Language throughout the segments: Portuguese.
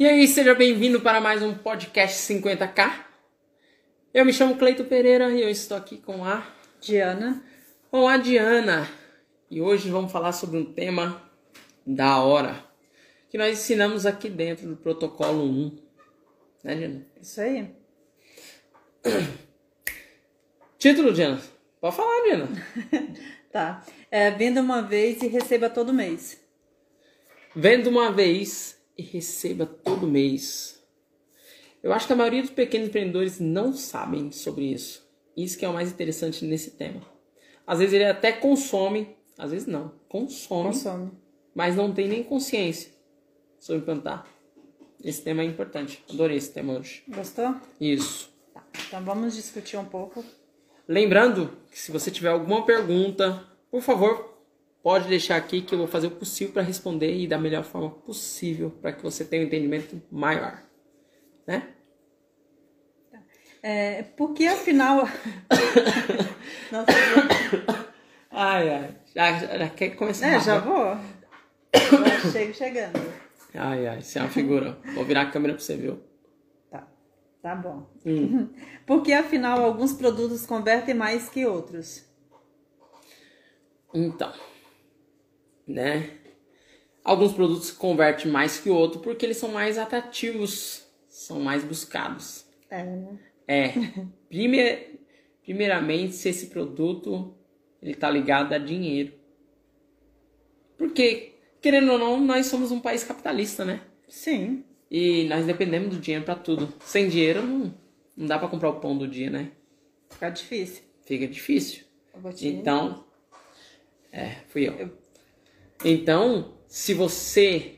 E aí, seja bem-vindo para mais um podcast 50k. Eu me chamo Cleito Pereira e eu estou aqui com a Diana. com a Diana. E hoje vamos falar sobre um tema da hora que nós ensinamos aqui dentro do protocolo 1. Né, Diana? Isso aí. Título, Diana? Pode falar, Diana. Tá. É, venda uma vez e receba todo mês. Venda uma vez e receba todo mês. Eu acho que a maioria dos pequenos empreendedores não sabem sobre isso. Isso que é o mais interessante nesse tema. Às vezes ele até consome, às vezes não, consome, Consome. mas não tem nem consciência sobre plantar. Esse tema é importante. Adorei esse tema hoje. Gostou? Isso. Tá. Então vamos discutir um pouco. Lembrando que se você tiver alguma pergunta, por favor, pode deixar aqui que eu vou fazer o possível para responder e da melhor forma possível para que você tenha um entendimento maior. Né? É, porque afinal. Nossa, Ai, ai. Já, já quer começar? é, já vou. Já chego chegando. Ai, ai, você é uma figura. Vou virar a câmera pra você, viu? Tá. Tá bom. Hum. Porque afinal alguns produtos convertem mais que outros. Então, né? Alguns produtos convertem mais que outros porque eles são mais atrativos, são mais buscados. É, né? É, prime- primeiramente se esse produto ele tá ligado a dinheiro. Porque, querendo ou não, nós somos um país capitalista, né? Sim. E nós dependemos do dinheiro pra tudo. Sem dinheiro não, não dá pra comprar o pão do dia, né? Fica difícil. Fica difícil. Eu Então, é, fui eu. Então, se você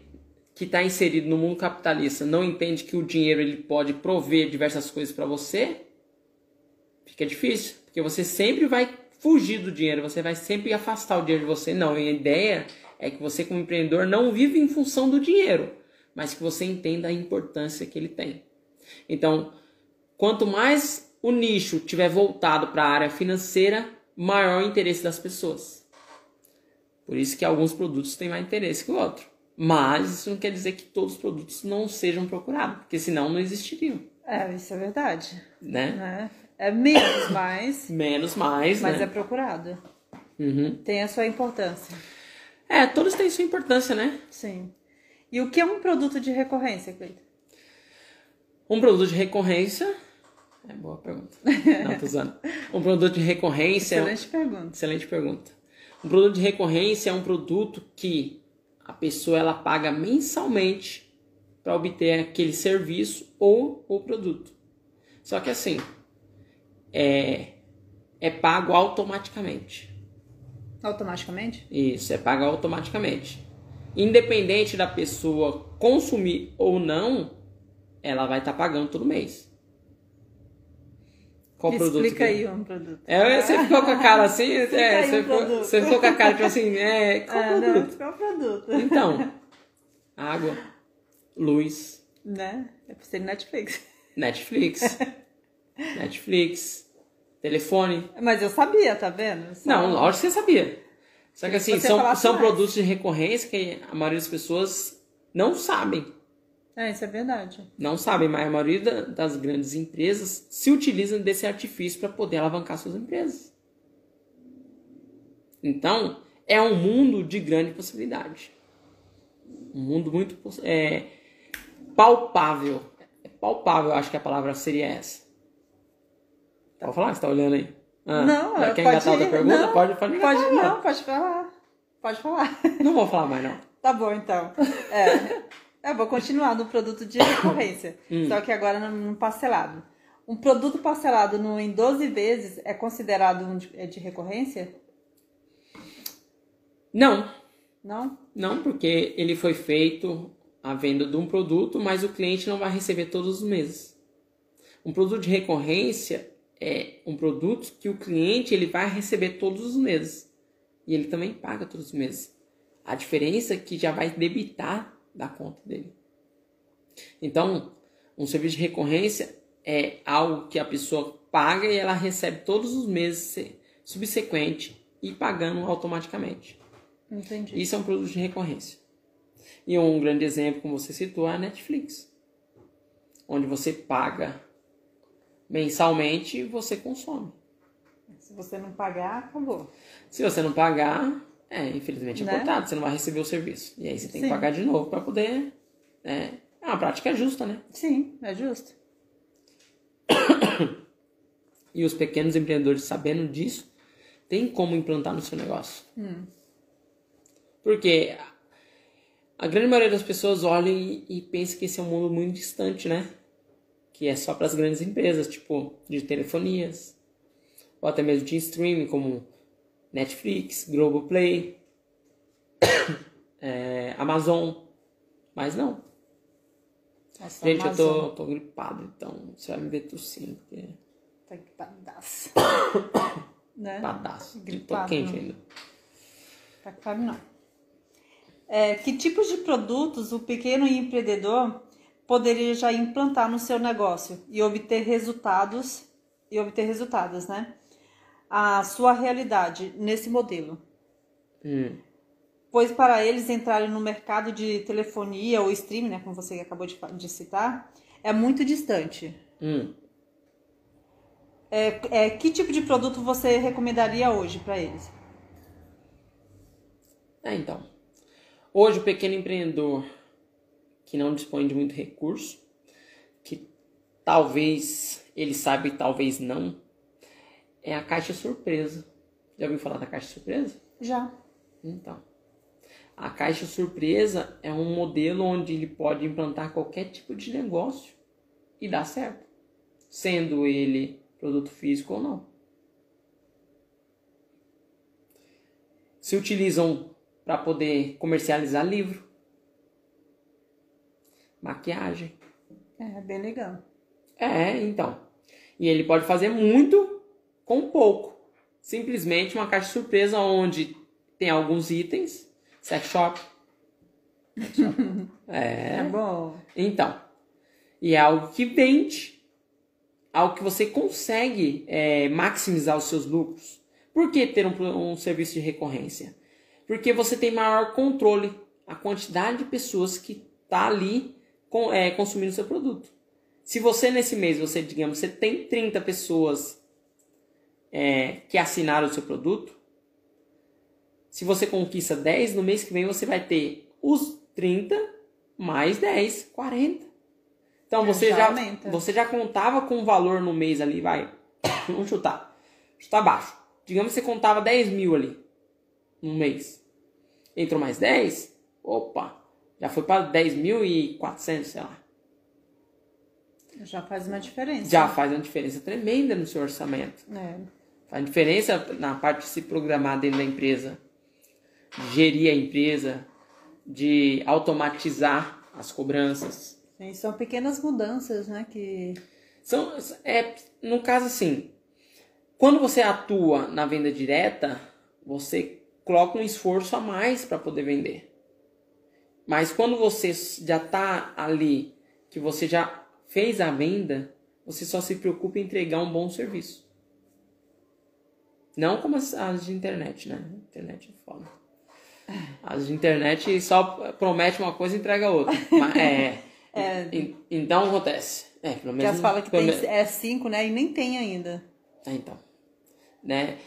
que está inserido no mundo capitalista não entende que o dinheiro ele pode prover diversas coisas para você, fica difícil, porque você sempre vai fugir do dinheiro, você vai sempre afastar o dinheiro de você. Não, a ideia é que você como empreendedor não vive em função do dinheiro, mas que você entenda a importância que ele tem. Então, quanto mais o nicho tiver voltado para a área financeira, maior o interesse das pessoas. Por isso que alguns produtos têm mais interesse que o outro. Mas isso não quer dizer que todos os produtos não sejam procurados, porque senão não existiriam, É, isso é verdade. né? Né? É menos, mas, Menos mais, mas né? é procurado. Uhum. Tem a sua importância. É, todos têm sua importância, né? Sim. E o que é um produto de recorrência, Cleiton? Um produto de recorrência. É boa pergunta. Não, tô usando. Um produto de recorrência. é Excelente pergunta. Excelente pergunta. Um produto de recorrência é um produto que a pessoa ela paga mensalmente para obter aquele serviço ou o produto. Só que assim, é, é pago automaticamente. Automaticamente? Isso, é pago automaticamente. Independente da pessoa consumir ou não, ela vai estar pagando todo mês. Qual Me produto? explica que- aí um produto. é, você ficou com a cara assim, é, você, um ficou, você ficou com a cara tipo assim, é, qual Ah, produto? não, qual é o produto? Então, água, luz, Né? É pra ser Netflix. Netflix, Netflix, telefone. Mas eu sabia, tá vendo? Só- Não, lógico que você sabia. Só que assim, Você são, são mais. produtos de recorrência que a maioria das pessoas não sabem. É, isso é verdade. Não sabem, mas a maioria da- das grandes empresas se utilizam desse artifício para poder alavancar suas empresas. Então, é um mundo de grande possibilidade. Um mundo muito é, palpável. É palpável, acho que a palavra seria essa. Pode falar? Você tá olhando aí? Ah, não, quer pode engatar outra ir. pergunta? Não, pode, pode Pode, uma. não, pode falar. Pode falar. Não vou falar mais, não. Tá bom, então. É, eu vou continuar no produto de recorrência. Hum. Só que agora no, no parcelado. Um produto parcelado no, em 12 vezes é considerado um de, é de recorrência? Não, Não? Não, porque ele foi feito a venda de um produto, mas o cliente não vai receber todos os meses. Um produto de recorrência é um produto que o cliente ele vai receber todos os meses. E ele também paga todos os meses. A diferença é que já vai debitar da conta dele. Então, um serviço de recorrência é algo que a pessoa paga e ela recebe todos os meses subsequente e pagando automaticamente. Entendi. Isso é um produto de recorrência. E um grande exemplo, como você citou, é a Netflix. onde você paga mensalmente e você consome. Se você não pagar, acabou. Se você não pagar, é, infelizmente é Né? cortado, você não vai receber o serviço. E aí você tem que Sim. pagar de novo para poder. né? É uma prática justa, né? Sim, é justo. E os pequenos empreendedores sabendo disso, tem como implantar no seu negócio. Porque a grande maioria das pessoas olha e, e pensa que esse é um mundo muito distante, né? Que é só para as grandes empresas, tipo de telefonias, ou até mesmo de streaming, como Netflix, Globoplay, é, Amazon. Mas não. Nossa, Gente, eu Amazon tô, tô gripado, então você vai me ver tossindo, porque Tá gripadaço. né? padaço. Tô Gripado, quente né? ainda. Tá claro, não. É, que tipos de produtos o pequeno empreendedor poderia já implantar no seu negócio e obter resultados e obter resultados, né? A sua realidade nesse modelo. Hum. Pois para eles entrarem no mercado de telefonia ou streaming, né, como você acabou de, de citar, é muito distante. Hum. É, é, que tipo de produto você recomendaria hoje para eles? É, então. Hoje o pequeno empreendedor que não dispõe de muito recurso, que talvez ele saiba e talvez não, é a caixa surpresa. Já ouviu falar da caixa surpresa? Já. Então. A caixa surpresa é um modelo onde ele pode implantar qualquer tipo de negócio e dar certo, sendo ele produto físico ou não. Se utilizam para poder comercializar livro, maquiagem. É, bem legal. É, então. E ele pode fazer muito com pouco. Simplesmente uma caixa surpresa onde tem alguns itens, sex shop. É é. bom. Então. E é algo que vende. Algo que você consegue é, maximizar os seus lucros. Por que ter um, um serviço de recorrência? Porque você tem maior controle a quantidade de pessoas que está ali com, é, consumindo seu produto. Se você nesse mês, você digamos, você tem 30 pessoas é, que assinaram o seu produto, se você conquista 10, no mês que vem você vai ter os 30 mais 10, 40. Então É, você já já, você já contava com um valor no mês ali, vai. Vamos chutar. Chutar baixo. Digamos que você contava 10 mil ali no mês. Entrou mais 10, opa, já foi para 10.400, sei lá. Já faz uma diferença. Já faz uma diferença tremenda no seu orçamento. É. Faz diferença na parte de se programar dentro da empresa, de gerir a empresa, de automatizar as cobranças. Sim, são pequenas mudanças, né? Que. São, é, no caso assim, quando você atua na venda direta, você coloca um esforço a mais para poder vender. Mas quando você já está ali, que você já fez a venda, você só se preocupa em entregar um bom serviço. Não como as, as de internet, né? Internet é foda. As de internet só promete uma coisa e entrega outra. Mas, é, en- então acontece. É, pelo Que menos. as falam que tem, me- é cinco, né? E nem tem ainda. é, então. Né?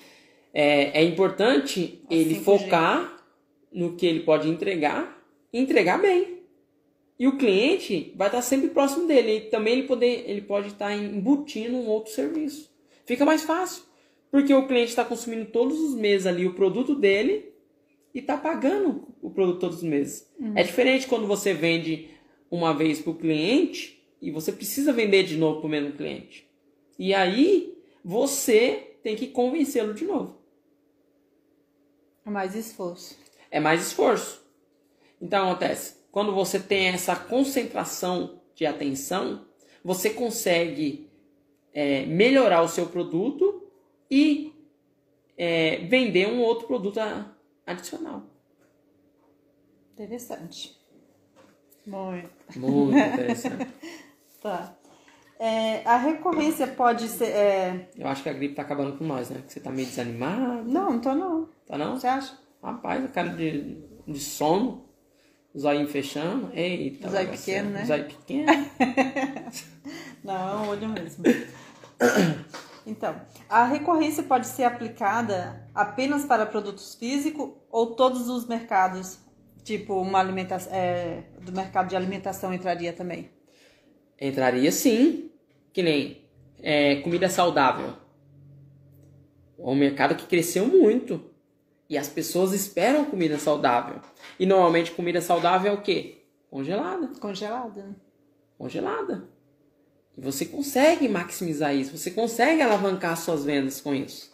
É, é importante ele 5G. focar no que ele pode entregar e entregar bem. E o cliente vai estar sempre próximo dele. E também ele, poder, ele pode estar embutindo um outro serviço. Fica mais fácil. Porque o cliente está consumindo todos os meses ali o produto dele e está pagando o produto todos os meses. É diferente quando você vende uma vez para o cliente e você precisa vender de novo para o mesmo cliente. E aí você tem que convencê-lo de novo. É mais esforço. É mais esforço. Então acontece, quando você tem essa concentração de atenção, você consegue é, melhorar o seu produto e é, vender um outro produto adicional. Interessante. Muito. Muito interessante. Tá. É, a recorrência pode ser. é, Eu acho que a gripe tá acabando com nós, né? Que você tá meio desanimado. Não, não tô não. Tá não? Você acha? Rapaz, a cara de, de sono. Zóio fechando. Eita. Zóio pequeno, né? Zóio pequeno. Não, é um olho mesmo. Então, a recorrência pode ser aplicada apenas para produtos físicos ou todos os mercados? Tipo, uma alimentação. É, do mercado de alimentação entraria também? Entraria sim. Que nem é, comida saudável. É um mercado que cresceu muito. E as pessoas esperam comida saudável. E normalmente comida saudável é o quê? Congelada. Congelada. Congelada. E você consegue maximizar isso. Você consegue alavancar suas vendas com isso.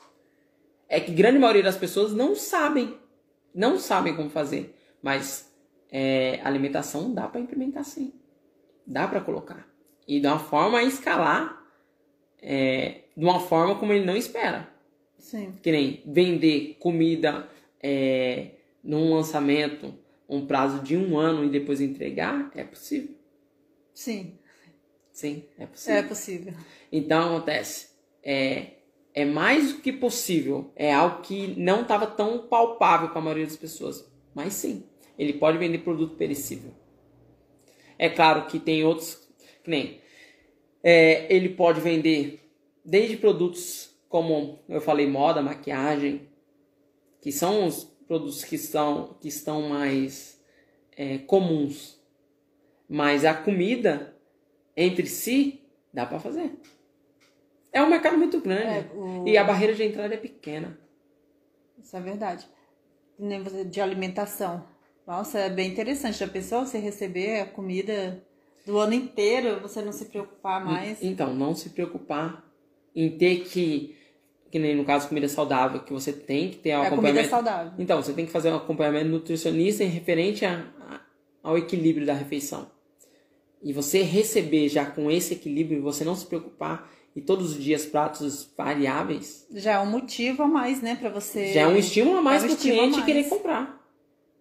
É que grande maioria das pessoas não sabem. Não sabem como fazer. Mas é, alimentação dá para implementar sim. Dá para colocar. E de uma forma a escalar é, de uma forma como ele não espera. Sim. Que nem vender comida é, num lançamento, um prazo de um ano e depois entregar, é possível. Sim, Sim, é possível. é possível. Então acontece, é, é mais do que possível, é algo que não estava tão palpável para a maioria das pessoas. Mas sim, ele pode vender produto perecível. É claro que tem outros, que nem, é, ele pode vender desde produtos como eu falei, moda, maquiagem, que são os produtos que, são, que estão mais é, comuns. Mas a comida entre si dá para fazer. É um mercado muito grande É, o- e a barreira de entrada é pequena. Isso é verdade. De alimentação. Nossa, é bem interessante. Já pensou você receber a comida do ano inteiro, você não se preocupar mais? Então, não se preocupar em ter que, que nem no caso comida saudável, que você tem que ter um É a comida acompanhamento. saudável. Então, você tem que fazer um acompanhamento nutricionista em referente a- a- ao equilíbrio da refeição. E você receber já com esse equilíbrio, você não se preocupar e todos os dias pratos variáveis, Já é um motivo a mais, né, para você. já é um estímulo a mais é um para o cliente querer comprar.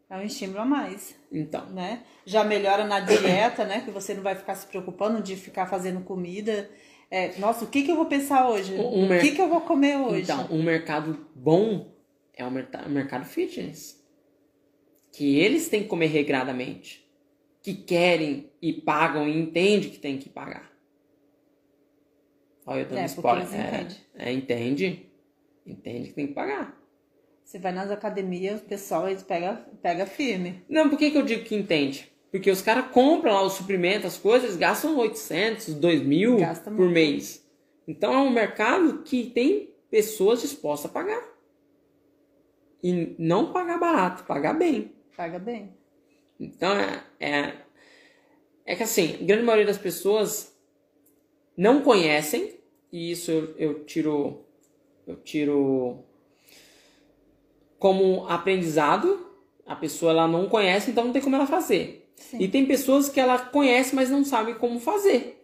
É um estímulo a mais, Então, né? Já melhora na dieta, né? Que você não vai ficar se preocupando de ficar fazendo comida. É, nossa, o que, que eu vou pensar hoje? Um o que, que eu vou comer hoje? Então, um mercado bom é o mercado fitness. Que eles têm que comer regradamente. Que querem e pagam e entendem que tem que pagar. Olha, eu dando É, spoiler. É, é, entende. Entende que tem que pagar. Você vai nas academias, o pessoal eles pega, pega firme. Não, por que, que eu digo que entende? Porque os caras compram lá os suprimentos, as coisas, gastam 800, 2 mil Gasta por mês. Então é um mercado que tem pessoas dispostas a pagar. E não pagar barato, pagar bem. Paga bem. Então é, é, é que assim, a grande maioria das pessoas não conhecem, e isso eu, eu tiro eu tiro como aprendizado. A pessoa ela não conhece, então não tem como ela fazer. Sim. E tem pessoas que ela conhece, mas não sabe como fazer.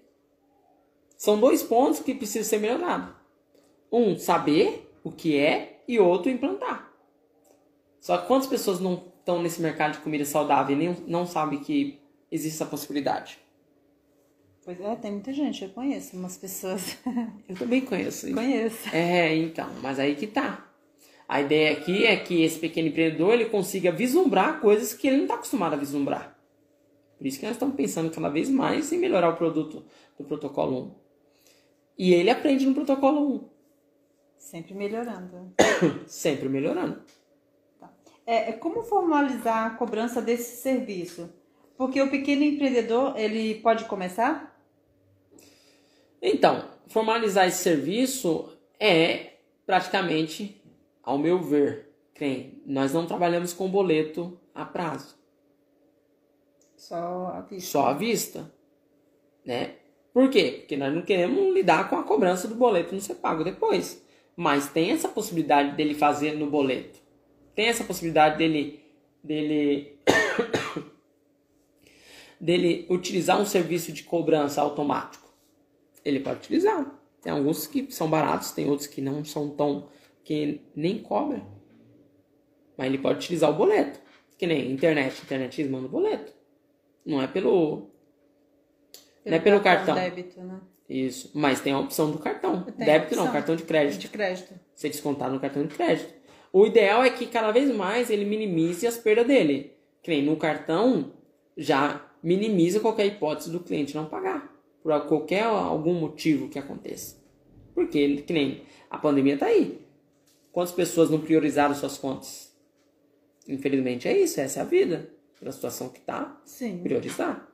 São dois pontos que precisam ser melhorados. Um, saber o que é, e outro, implantar. Só que quantas pessoas não estão nesse mercado de comida saudável e nem, não sabem que existe essa possibilidade? Pois é, tem muita gente, eu conheço umas pessoas. Eu também conheço. conheço. É, então, mas aí que tá. A ideia aqui é que esse pequeno empreendedor ele consiga vislumbrar coisas que ele não está acostumado a vislumbrar. Por isso que nós estamos pensando cada vez mais em melhorar o produto do protocolo 1. E ele aprende no protocolo Sempre melhorando. 1, sempre melhorando. É, é como formalizar a cobrança desse serviço? Porque o pequeno empreendedor, ele pode começar? Então, formalizar esse serviço é praticamente, ao meu ver, crem, nós não trabalhamos com boleto a prazo. Só a vista. só à vista, né? Por quê? Porque nós não queremos lidar com a cobrança do boleto não ser pago depois. Mas tem essa possibilidade dele fazer no boleto. Tem essa possibilidade dele dele dele utilizar um serviço de cobrança automático. Ele pode utilizar. Tem alguns que são baratos, tem outros que não são tão que nem cobra. Mas ele pode utilizar o boleto. Que nem internet, internet eles mandam boleto. Não é pelo. não é pelo cartão. Débito, né? Isso. Mas tem a opção do cartão. Débito não, cartão de crédito. De crédito. Você descontar no cartão de crédito. O ideal é que cada vez mais ele minimize as perdas dele. Que nem no cartão, já minimiza qualquer hipótese do cliente não pagar por qualquer algum motivo que aconteça. Porque, que nem a pandemia está aí. Quantas pessoas não priorizaram suas contas? Infelizmente é isso, essa é a vida. Pela situação que está, priorizar.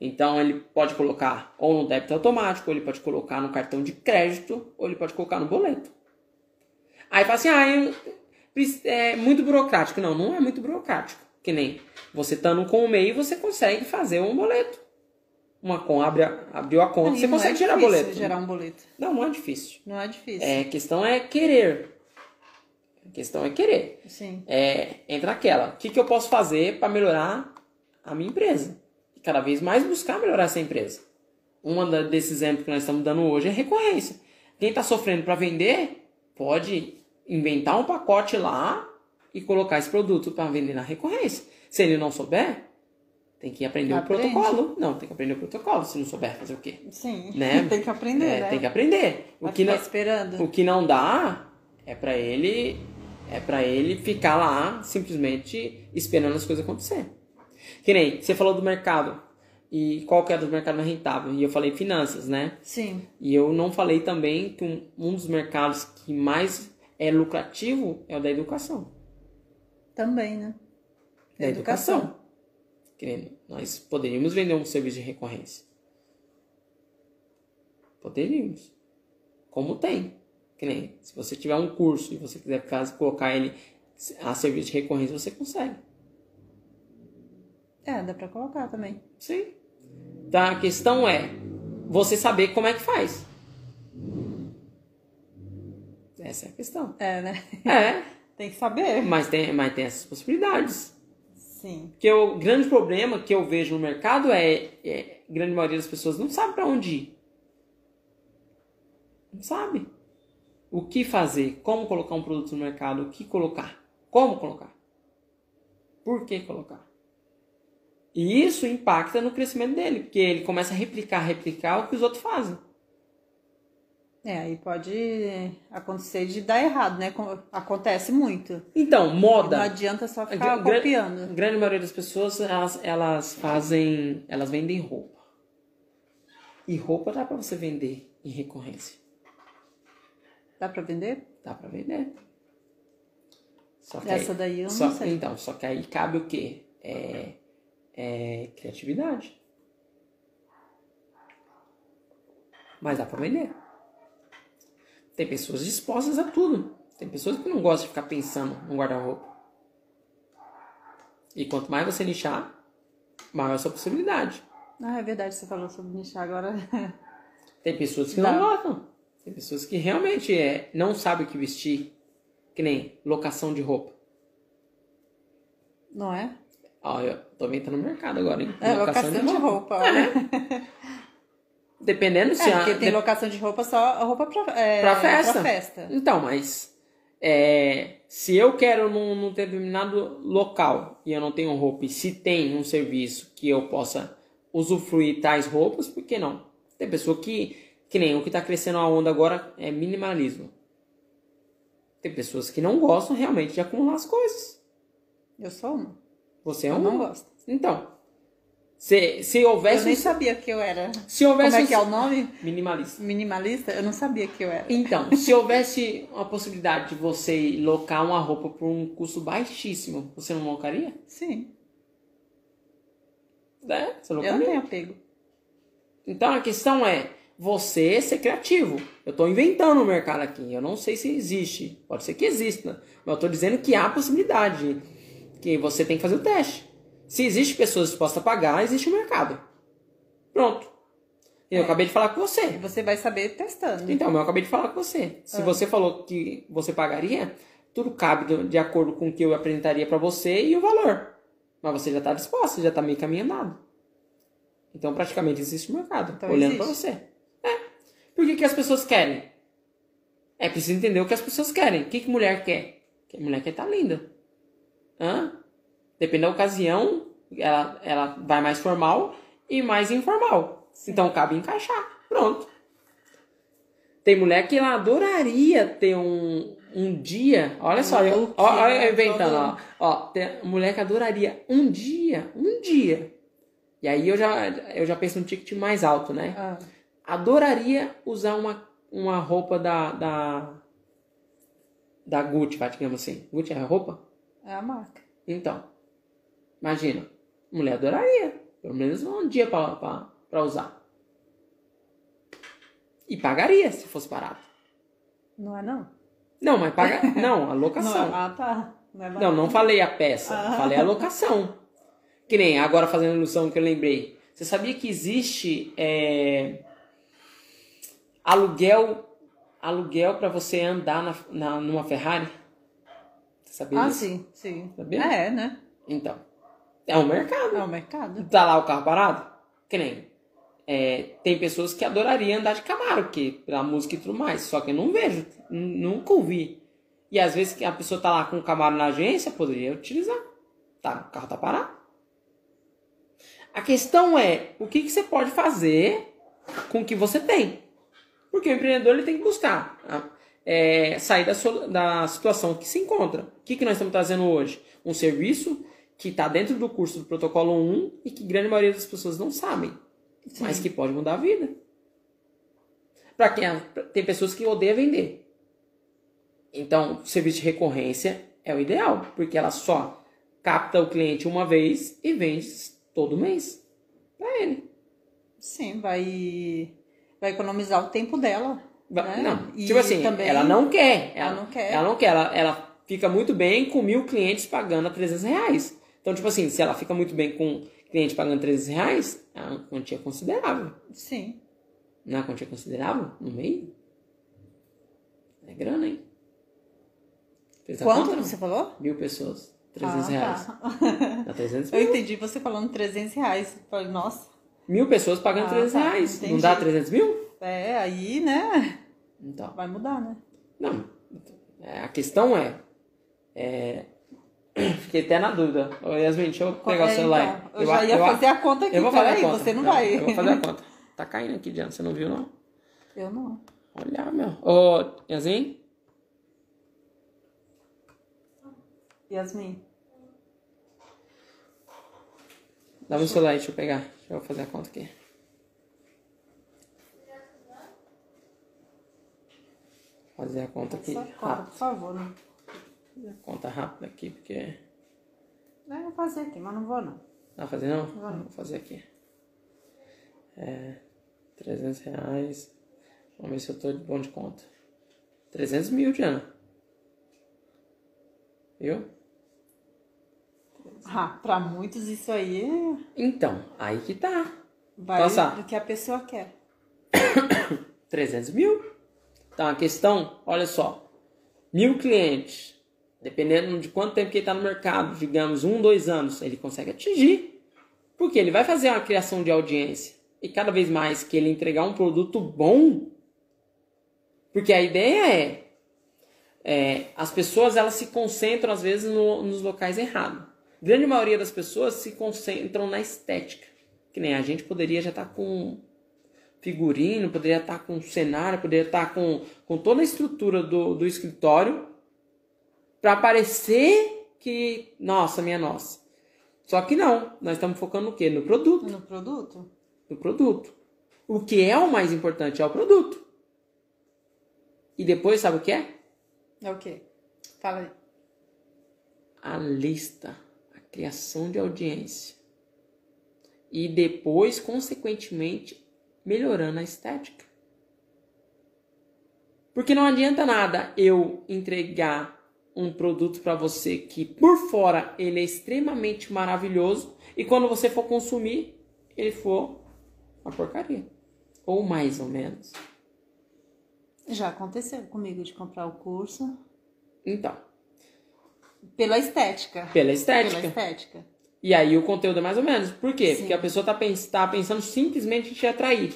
Então ele pode colocar ou no débito automático, ou ele pode colocar no cartão de crédito, ou ele pode colocar no boleto. Aí fala assim, ah, é muito burocrático. Não, não é muito burocrático. Que nem você estando com o MEI, você consegue fazer um boleto. Uma com abre, abriu a conta, Aí, você consegue é gerar boleto. gerar um boleto. Não, não é difícil. Não é difícil. É, a questão é querer. A questão é querer. Sim. É, entra aquela. O que, que eu posso fazer para melhorar a minha empresa? E cada vez mais buscar melhorar essa empresa. Um desses exemplos que nós estamos dando hoje é recorrência. Quem está sofrendo para vender pode inventar um pacote lá e colocar esse produto para vender na recorrência. Se ele não souber, tem que aprender Aprende. o protocolo. Não, tem que aprender o protocolo. Se não souber fazer o quê? Sim. Né? tem que aprender, é, né? Tem que aprender. O que não, esperando. O que não dá é para ele é para ele ficar lá simplesmente esperando as coisas acontecer. Que nem você falou do mercado e qual que é do mercado mais rentável? E eu falei finanças, né? Sim. E eu não falei também que um, um dos mercados que mais é lucrativo é o da educação. Também, né? Da educação. educação. Querendo, nós poderíamos vender um serviço de recorrência. Poderíamos. Como tem. Que nem, se você tiver um curso e você quiser colocar ele a serviço de recorrência, você consegue. É, dá pra colocar também. Sim. Então a questão é você saber como é que faz. Essa é a questão. É, né? É. tem que saber. Mas tem, mas tem essas possibilidades. Sim. Porque o grande problema que eu vejo no mercado é, é a grande maioria das pessoas não sabe para onde ir. Não sabe. O que fazer, como colocar um produto no mercado, o que colocar, como colocar, por que colocar. E isso impacta no crescimento dele, porque ele começa a replicar, replicar o que os outros fazem. É, aí pode acontecer de dar errado, né? Acontece muito. Então, moda. Não adianta só ficar a copiando. A grande maioria das pessoas, elas, elas fazem. Elas vendem roupa. E roupa dá pra você vender em recorrência. Dá pra vender? Dá pra vender. Só que Essa aí, daí eu só, não sei. Então, só que aí cabe o quê? É, é criatividade. Mas dá pra vender. Tem pessoas dispostas a tudo. Tem pessoas que não gostam de ficar pensando no guarda-roupa. E quanto mais você nichar, maior a sua possibilidade. Ah, é verdade, você falou sobre nichar agora. Tem pessoas que não gostam. Tem pessoas que realmente é, não sabem o que vestir. Que nem locação de roupa. Não é? Ó, eu tô inventando no mercado agora, hein? É, locação, locação de roupa. De roupa é. Dependendo se. É, porque tem de... locação de roupa só roupa pra, é, pra, festa. pra festa. Então, mas. É, se eu quero num, num determinado local e eu não tenho roupa, e se tem um serviço que eu possa usufruir tais roupas, por que não? Tem pessoa que. Que nem o que está crescendo a onda agora é minimalismo. Tem pessoas que não gostam realmente de acumular as coisas. Eu sou uma. Você é uma? Eu não gosto. Então, se, se houvesse. Eu nem sabia que eu era. Se houvesse. Como é que é o nome? Minimalista. Minimalista? Eu não sabia que eu era. Então, se houvesse uma possibilidade de você locar uma roupa por um custo baixíssimo, você não locaria? Sim. É, você locaria? Eu não tenho apego. Então a questão é você ser criativo. Eu estou inventando o um mercado aqui. Eu não sei se existe. Pode ser que exista. Mas eu estou dizendo que há possibilidade. Que você tem que fazer o teste. Se existe pessoas dispostas a pagar, existe o um mercado. Pronto. Eu é. acabei de falar com você. E você vai saber testando. Então, eu acabei de falar com você. Se ah. você falou que você pagaria, tudo cabe de acordo com o que eu apresentaria para você e o valor. Mas você já está disposto, já está meio caminhando. Então, praticamente existe um mercado. Então, olhando para você. É. Por que, que as pessoas querem? É preciso entender o que as pessoas querem. O que, que mulher quer? Que mulher quer estar tá linda. Hã? Depende da ocasião, ela, ela vai mais formal e mais informal. Sim. Então cabe encaixar. Pronto. Tem mulher que ela adoraria ter um, um dia. Olha só, eu, ó, olha eu inventando, ó. ó. Tem mulher que adoraria um dia, um dia, E aí eu já, eu já penso no ticket mais alto, né? Ah, Adoraria usar uma, uma roupa da, da, da Gucci, digamos assim. Gucci é a roupa? é a marca. Então, imagina, mulher adoraria. Pelo menos um dia pra usar. E pagaria se fosse barato. Não é não? Não, mas paga. Não, a locação. Não, ah, tá. Não, é Não, não falei a peça, Ah. falei a locação. Que nem agora fazendo ilusão que eu lembrei. Você sabia que existe é, aluguel aluguel para você andar na, na- numa Ferrari? Você sabia Ah, disso? sim, sim. Sabia? É, né? Então, é um mercado. É o mercado. Tá lá o carro parado? Que nem. é, tem pessoas que adorariam andar de Camaro, porque pela música e tudo mais. Só que eu não vejo, nunca ouvi. E às vezes que a pessoa tá lá com o Camaro na agência, poderia utilizar. Tá, o carro tá parado. A questão é, o que, que você pode fazer com o que você tem? Porque o empreendedor ele tem que buscar ah, é, sair da, da situação que se encontra. O que, que nós estamos trazendo hoje? Um serviço que está dentro do curso do protocolo 1 e que grande maioria das pessoas não sabem, mas que pode mudar a vida. Para quem tem pessoas que odeiam vender. Então, o serviço de recorrência é o ideal, porque ela só capta o cliente uma vez e vende todo mês para ele. Sim, vai, vai economizar o tempo dela. Né? Não, E tipo assim, também- ela não quer. Ela não quer. Ela não quer. Ela, ela fica muito bem com mil clientes pagando a 300 reais. Então, tipo assim, se ela fica muito bem com cliente pagando 300 reais, é uma quantia considerável. Sim. Não é uma quantia considerável? No meio? É grana, hein? Fez a Quanto conta, não? você falou? Mil pessoas. 300 Ah, reais. tá. Dá 300 Eu mil. entendi você falando 300 reais. Eu Falei, nossa, Mil pessoas pagando Ah, 300 tá, reais. Não entendi. dá 300 mil? é, aí, né? Então. Vai mudar, né? Não. É, a questão é, é, Fiquei até na dúvida. Ô, Yasmin, deixa eu pegar o É, celular. então, eu já ia fazer a conta aqui, Eu vou fazer peraí, a conta. você não Não, vai. Eu vou fazer a conta. Tá caindo aqui, Diana. Você não viu, não? Eu não. Olha, meu. Ô, Yasmin? Yasmin. Dá meu celular aí, deixa eu pegar. Deixa eu fazer a conta aqui. Fazer a conta aqui. Só conta, Rápido. por favor. Né? Conta rápida aqui, porque... Eu vou fazer aqui, mas não vou não. Dá pra fazer não? Vai. Vou fazer aqui. É... 300 reais. Vamos ver se eu tô de bom de conta. 300 mil, Diana. Viu? Ah, pra muitos isso aí é- Então, aí que tá. vai Passar. do que a pessoa quer. 300 mil. Então, a questão, olha só. Mil clientes. Dependendo de quanto tempo que ele está no mercado, digamos, um, dois anos, ele consegue atingir. Porque ele vai fazer uma criação de audiência. E cada vez mais que ele entregar um produto bom, porque a ideia é, é, as pessoas elas se concentram às vezes no- nos locais errados. Grande maioria das pessoas se concentram na estética. Que nem a gente poderia já estar com figurino, poderia estar com cenário, poderia estar com, com toda a estrutura do, do escritório para parecer que, nossa, minha nossa. Só que não, nós estamos focando no quê? No produto No produto? do produto. O que é o mais importante é o produto. E depois, sabe o que é? É o quê? Fala aí. A lista, a criação de audiência. E depois, consequentemente, melhorando a estética. Porque não adianta nada eu entregar um produto para você que por fora ele é extremamente maravilhoso e quando você for consumir, ele for uma porcaria. Ou mais ou menos. Já aconteceu comigo de comprar o curso Então, pela estética. pela estética. Pela estética. E aí o conteúdo é mais ou menos. Por quê? Sim. Porque a pessoa tá, pens tá pensando simplesmente em te atrair.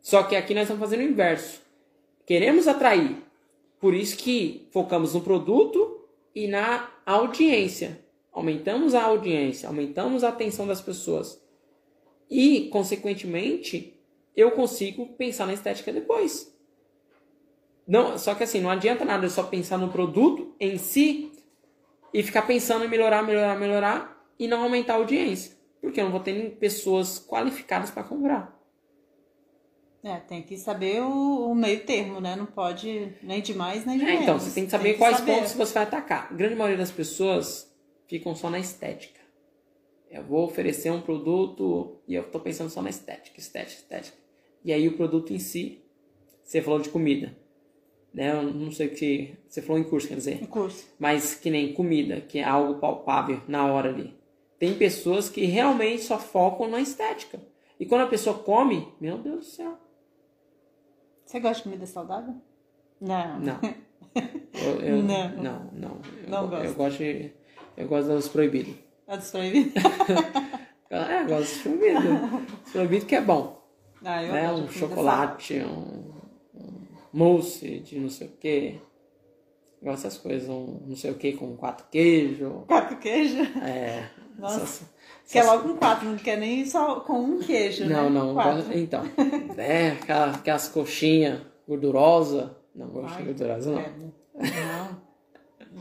Só que aqui nós estamos fazendo o inverso. Queremos atrair. Por isso que focamos no produto e na audiência. Aumentamos a audiência, aumentamos a atenção das pessoas. E, consequentemente, eu consigo pensar na estética depois. Não, só que assim, não adianta nada eu só pensar no produto em si e ficar pensando em melhorar, melhorar, melhorar e não aumentar a audiência. Porque eu não vou ter pessoas qualificadas para comprar. É, tem que saber o, o, meio termo, né? Não pode nem de mais nem de é, menos. Então, você tem que saber tem que quais saber. pontos você vai atacar. A grande maioria das pessoas ficam só na estética. Eu vou oferecer um produto e eu estou pensando só na estética, estética, estética. E aí o produto em si, você falou de comida, né? Eu não sei o que você falou em curso, quer dizer. Em curso. Mas que nem comida, que é algo palpável na hora ali. Tem pessoas que realmente só focam na estética. E quando a pessoa come, meu Deus do céu. Você gosta de comida saudável? Não. Não. Eu, eu, não. Não, não. Eu, não gosto. Eu gosto de eu gosto dos proibidos. É dos proibidos? é, eu gosto dos proibidos. Os proibidos que é bom. Ah, eu né? Um chocolate, um, um, mousse de não sei o quê. Eu gosto dessas coisas. Um não sei o quê com quatro queijos. Quatro queijos? É. Nossa. Essas, quer logo com quatro, não quer nem só com um queijo, não, né? Não, não. Então. é, aquelas, aquelas coxinhas gordurosas. Não de gordurosa, não. Não.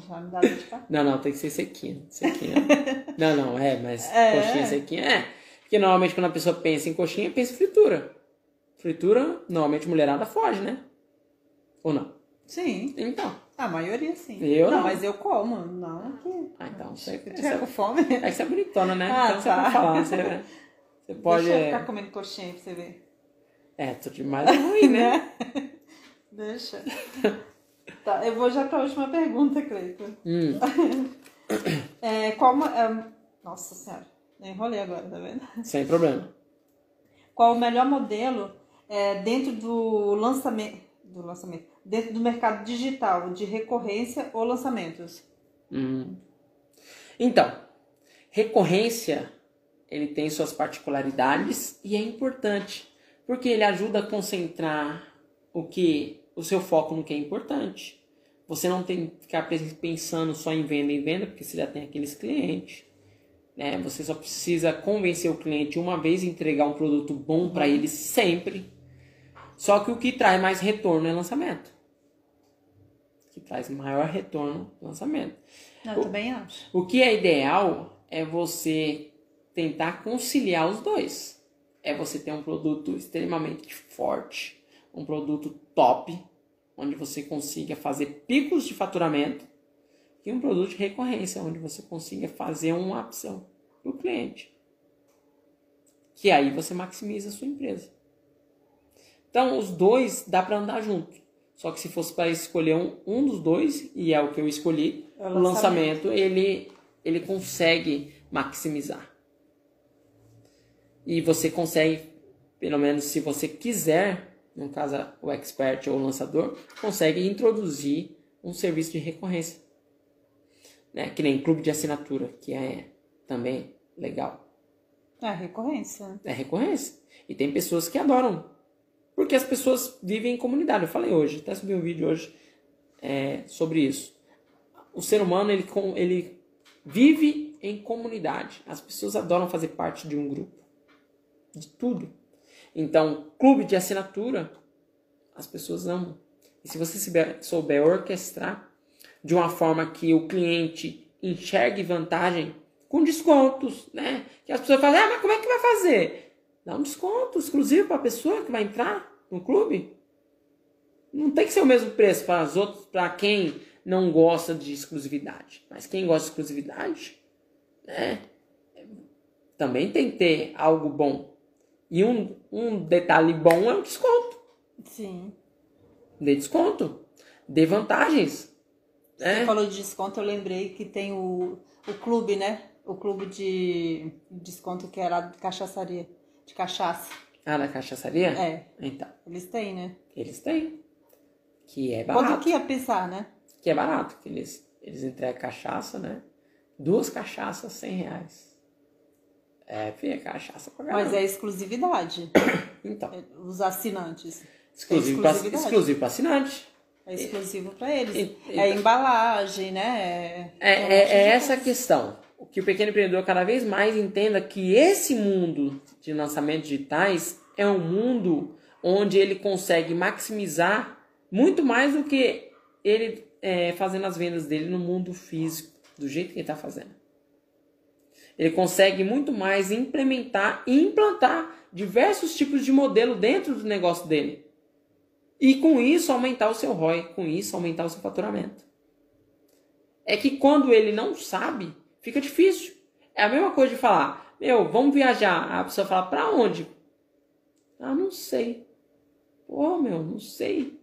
Já me dá dor de Não, não, tem que ser sequinha. sequinha. não, não, é, mas é. coxinha sequinha é. Porque normalmente quando a pessoa pensa em coxinha, pensa em fritura. Fritura, normalmente mulherada foge, né? Ou não? Sim. Então. A maioria sim. Eu não, não. mas eu como. Não, que. Ah, então. Você, você, com fome? É que você é bonitona, né? Ah, então tá. você pode falar. Você, você pode. Deixa eu ficar comendo coxinha pra você ver. É, tô demais ruim, né? Deixa. Tá, eu vou já para a última pergunta, Cleiton. Hum. É, qual é, Nossa Senhora, enrolei agora, tá vendo? Sem problema. Qual o melhor modelo é, dentro do lançamento, do lançamento, dentro do mercado digital de recorrência ou lançamentos? Hum. Então, recorrência ele tem suas particularidades e é importante porque ele ajuda a concentrar o que o seu foco no que é importante. Você não tem que ficar pensando só em venda e venda, porque você já tem aqueles clientes. Né? Você só precisa convencer o cliente uma vez e entregar um produto bom para ele sempre. Só que o que traz mais retorno é lançamento. Traz maior retorno é lançamento. Eu o, também acho. O que é ideal é você tentar conciliar os dois. É você ter um produto extremamente forte um produto top, onde você consiga fazer picos de faturamento, e um produto de recorrência, onde você consiga fazer uma opção para o cliente. Que aí você maximiza a sua empresa. Então, os dois dá para andar junto. Só que se fosse para escolher um, um dos dois, e é o que eu escolhi, é o, lançamento, lançamento ele, ele consegue maximizar. E você consegue, pelo menos se você quiser, no caso o expert ou o lançador, consegue introduzir um serviço de recorrência. Né? Que nem clube de assinatura, que é também legal. É recorrência. É recorrência. E tem pessoas que adoram. Porque as pessoas vivem em comunidade. Eu falei hoje, até subi um vídeo hoje é, sobre isso. O ser humano, ele, ele vive em comunidade. As pessoas adoram fazer parte de um grupo. De tudo. Então, clube de assinatura, as pessoas amam. E se você souber orquestrar de uma forma que o cliente enxergue vantagem com descontos, né? Que as pessoas falam, ah, mas como é que vai fazer? Dá um desconto exclusivo para a pessoa que vai entrar no clube. Não tem que ser o mesmo preço para os outros, para quem não gosta de exclusividade. Mas quem gosta de exclusividade, né? Também tem que ter algo bom. E um, um detalhe bom é o desconto. Sim. Dê desconto. Dê vantagens. Você é. falou de desconto, eu lembrei que tem o, o clube, né? O clube de desconto que era de cachaçaria. De cachaça. Ah, na cachaçaria? É. Então. Eles têm, né? Eles têm. Que é barato. Quanto que ia pensar, né? Que é barato. Que eles, eles entregam cachaça, né? Duas cachaças, 100 reais. É, filha, cachaça pra caramba. Mas é exclusividade. Então. Os assinantes. Exclusivo, é pra, exclusivo para assinante. É exclusivo para eles. E, e, é embalagem, né? É, é, é, é essa a questão. Que o pequeno empreendedor cada vez mais entenda que esse mundo de lançamentos digitais é um mundo onde ele consegue maximizar muito mais do que ele é, fazendo as vendas dele no mundo físico, do jeito que ele está fazendo. Ele consegue muito mais implementar e implantar diversos tipos de modelo dentro do negócio dele. E com isso aumentar o seu ROI, com isso aumentar o seu faturamento. É que quando ele não sabe, fica difícil. É a mesma coisa de falar, meu, vamos viajar. A pessoa fala, pra onde? Ah, não sei. Pô, meu, não sei.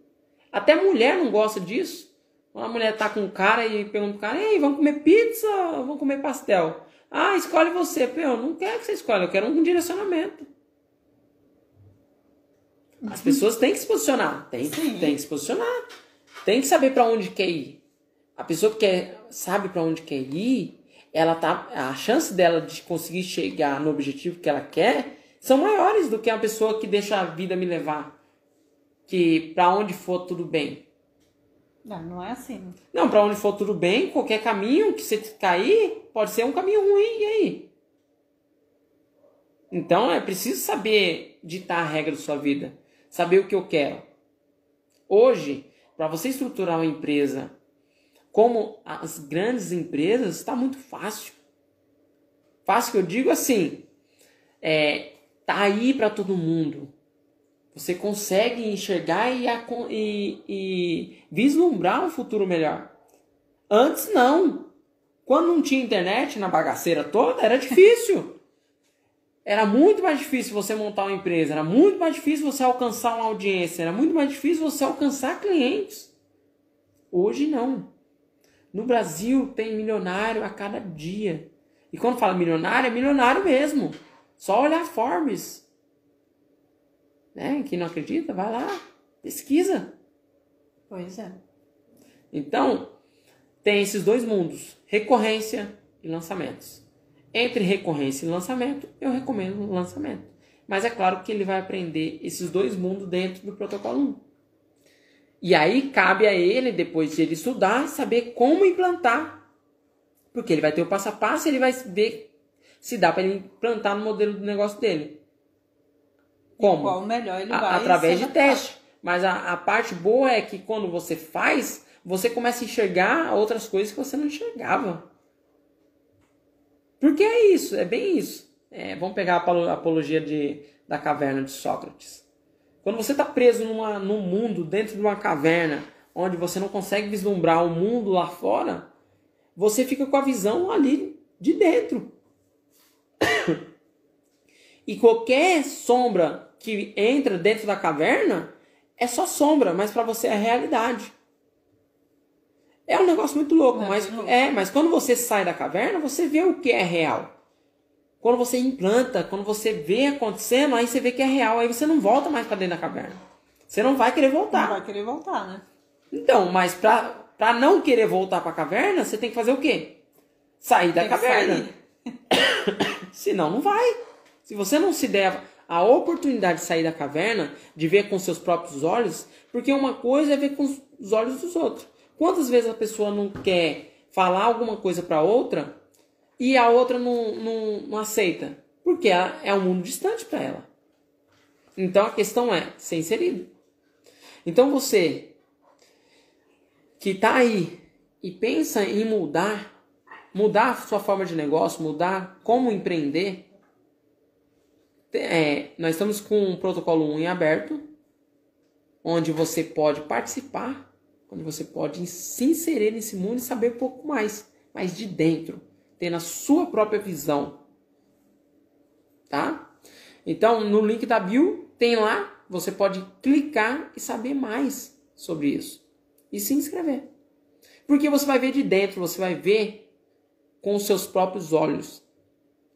Até mulher não gosta disso. Quando a mulher tá com um cara e pergunta pro cara, ei, vamos comer pizza ou vamos comer pastel? Ah, escolhe você. Pô, eu não quero que você escolha, eu quero um direcionamento. As pessoas têm que se posicionar. Tem, tem que se posicionar. Tem que saber para onde quer ir. A pessoa que quer, sabe para onde quer ir, ela tá, a chance dela de conseguir chegar no objetivo que ela quer são maiores do que a pessoa que deixa a vida me levar. Que para onde for tudo bem. Não, não é assim. Não, para onde for tudo bem, qualquer caminho que você cair pode ser um caminho ruim. E aí? Então é preciso saber ditar a regra da sua vida, saber o que eu quero. Hoje, para você estruturar uma empresa como as grandes empresas, está muito fácil. Fácil que eu digo assim, é, tá aí para todo mundo. Você consegue enxergar e, e, e vislumbrar um futuro melhor. Antes não. Quando não tinha internet na bagaceira toda, era difícil. Era muito mais difícil você montar uma empresa, era muito mais difícil você alcançar uma audiência, era muito mais difícil você alcançar clientes. Hoje não. No Brasil tem milionário a cada dia. E quando fala milionário, é milionário mesmo. Só olhar Forbes. Né? Quem não acredita, vai lá, pesquisa. Pois é. Então, tem esses dois mundos, recorrência e lançamentos. Entre recorrência e lançamento, eu recomendo o lançamento. Mas é claro que ele vai aprender esses dois mundos dentro do protocolo 1. E aí cabe a ele, depois de ele estudar, saber como implantar. Porque ele vai ter o passo a passo e ele vai ver se dá para ele implantar no modelo do negócio dele. Como? qual melhor ele vai Através de teste. Mas a, a parte boa é que quando você faz, você começa a enxergar outras coisas que você não enxergava. Porque é isso, é bem isso. É, vamos pegar a apologia de, da caverna de Sócrates. Quando você está preso numa, num mundo, dentro de uma caverna, onde você não consegue vislumbrar o mundo lá fora, você fica com a visão ali de dentro. E qualquer sombra que entra dentro da caverna é só sombra, mas para você é realidade. É um negócio muito louco, mas é, mas quando você sai da caverna, você vê o que é real. Quando você implanta, quando você vê acontecendo, aí você vê que é real, aí você não volta mais para dentro da caverna. Você não vai querer voltar. Não vai querer voltar, né? Então, mas pra, pra não querer voltar pra caverna, você tem que fazer o quê? Sair da tem caverna. Senão não vai. Se você não se der a oportunidade de sair da caverna, de ver com seus próprios olhos, porque uma coisa é ver com os olhos dos outros. Quantas vezes a pessoa não quer falar alguma coisa para outra e a outra não, não, não aceita. Porque é um mundo distante para ela. Então a questão é ser inserido. Então você que está aí e pensa em mudar, mudar sua forma de negócio, mudar como empreender, é, nós estamos com um protocolo 1 em aberto, onde você pode participar, onde você pode se inserir nesse mundo e saber um pouco mais, mais de dentro tendo a sua própria visão. Tá? Então, no link da bio, tem lá, você pode clicar e saber mais sobre isso. E se inscrever. Porque você vai ver de dentro, você vai ver com os seus próprios olhos.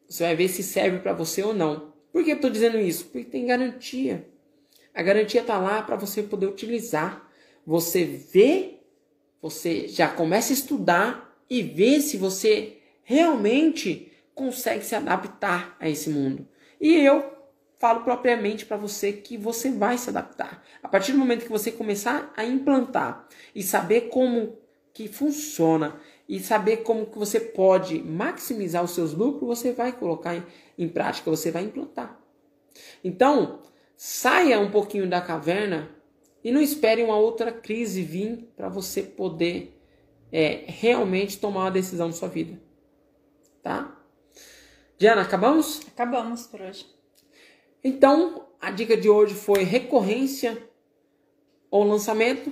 Você vai ver se serve para você ou não. Por que eu estou dizendo isso? Porque tem garantia. A garantia está lá para você poder utilizar. Você vê, você já começa a estudar e vê se você realmente consegue se adaptar a esse mundo. E eu falo propriamente para você que você vai se adaptar. A partir do momento que você começar a implantar e saber como que funciona e saber como que você pode maximizar os seus lucros, você vai colocar em, em prática, você vai implantar. Então, saia um pouquinho da caverna e não espere uma outra crise vir para você poder é, realmente tomar uma decisão na sua vida tá? Diana, acabamos? Acabamos por hoje. Então, a dica de hoje foi recorrência ou lançamento,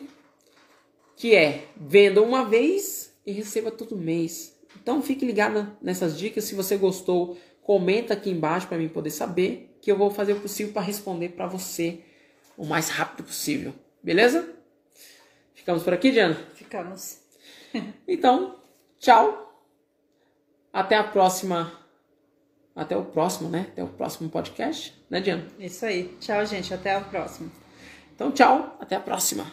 que é venda uma vez e receba todo mês. Então, fique ligada nessas dicas. Se você gostou, comenta aqui embaixo para mim poder saber que eu vou fazer o possível para responder para você o mais rápido possível. Beleza? Ficamos por aqui, Diana? Ficamos. Então, tchau. Até a próxima. Até o próximo, né? Até o próximo podcast, né, Diana? Isso aí. Tchau, gente. Até a próxima. Então, tchau. Até a próxima.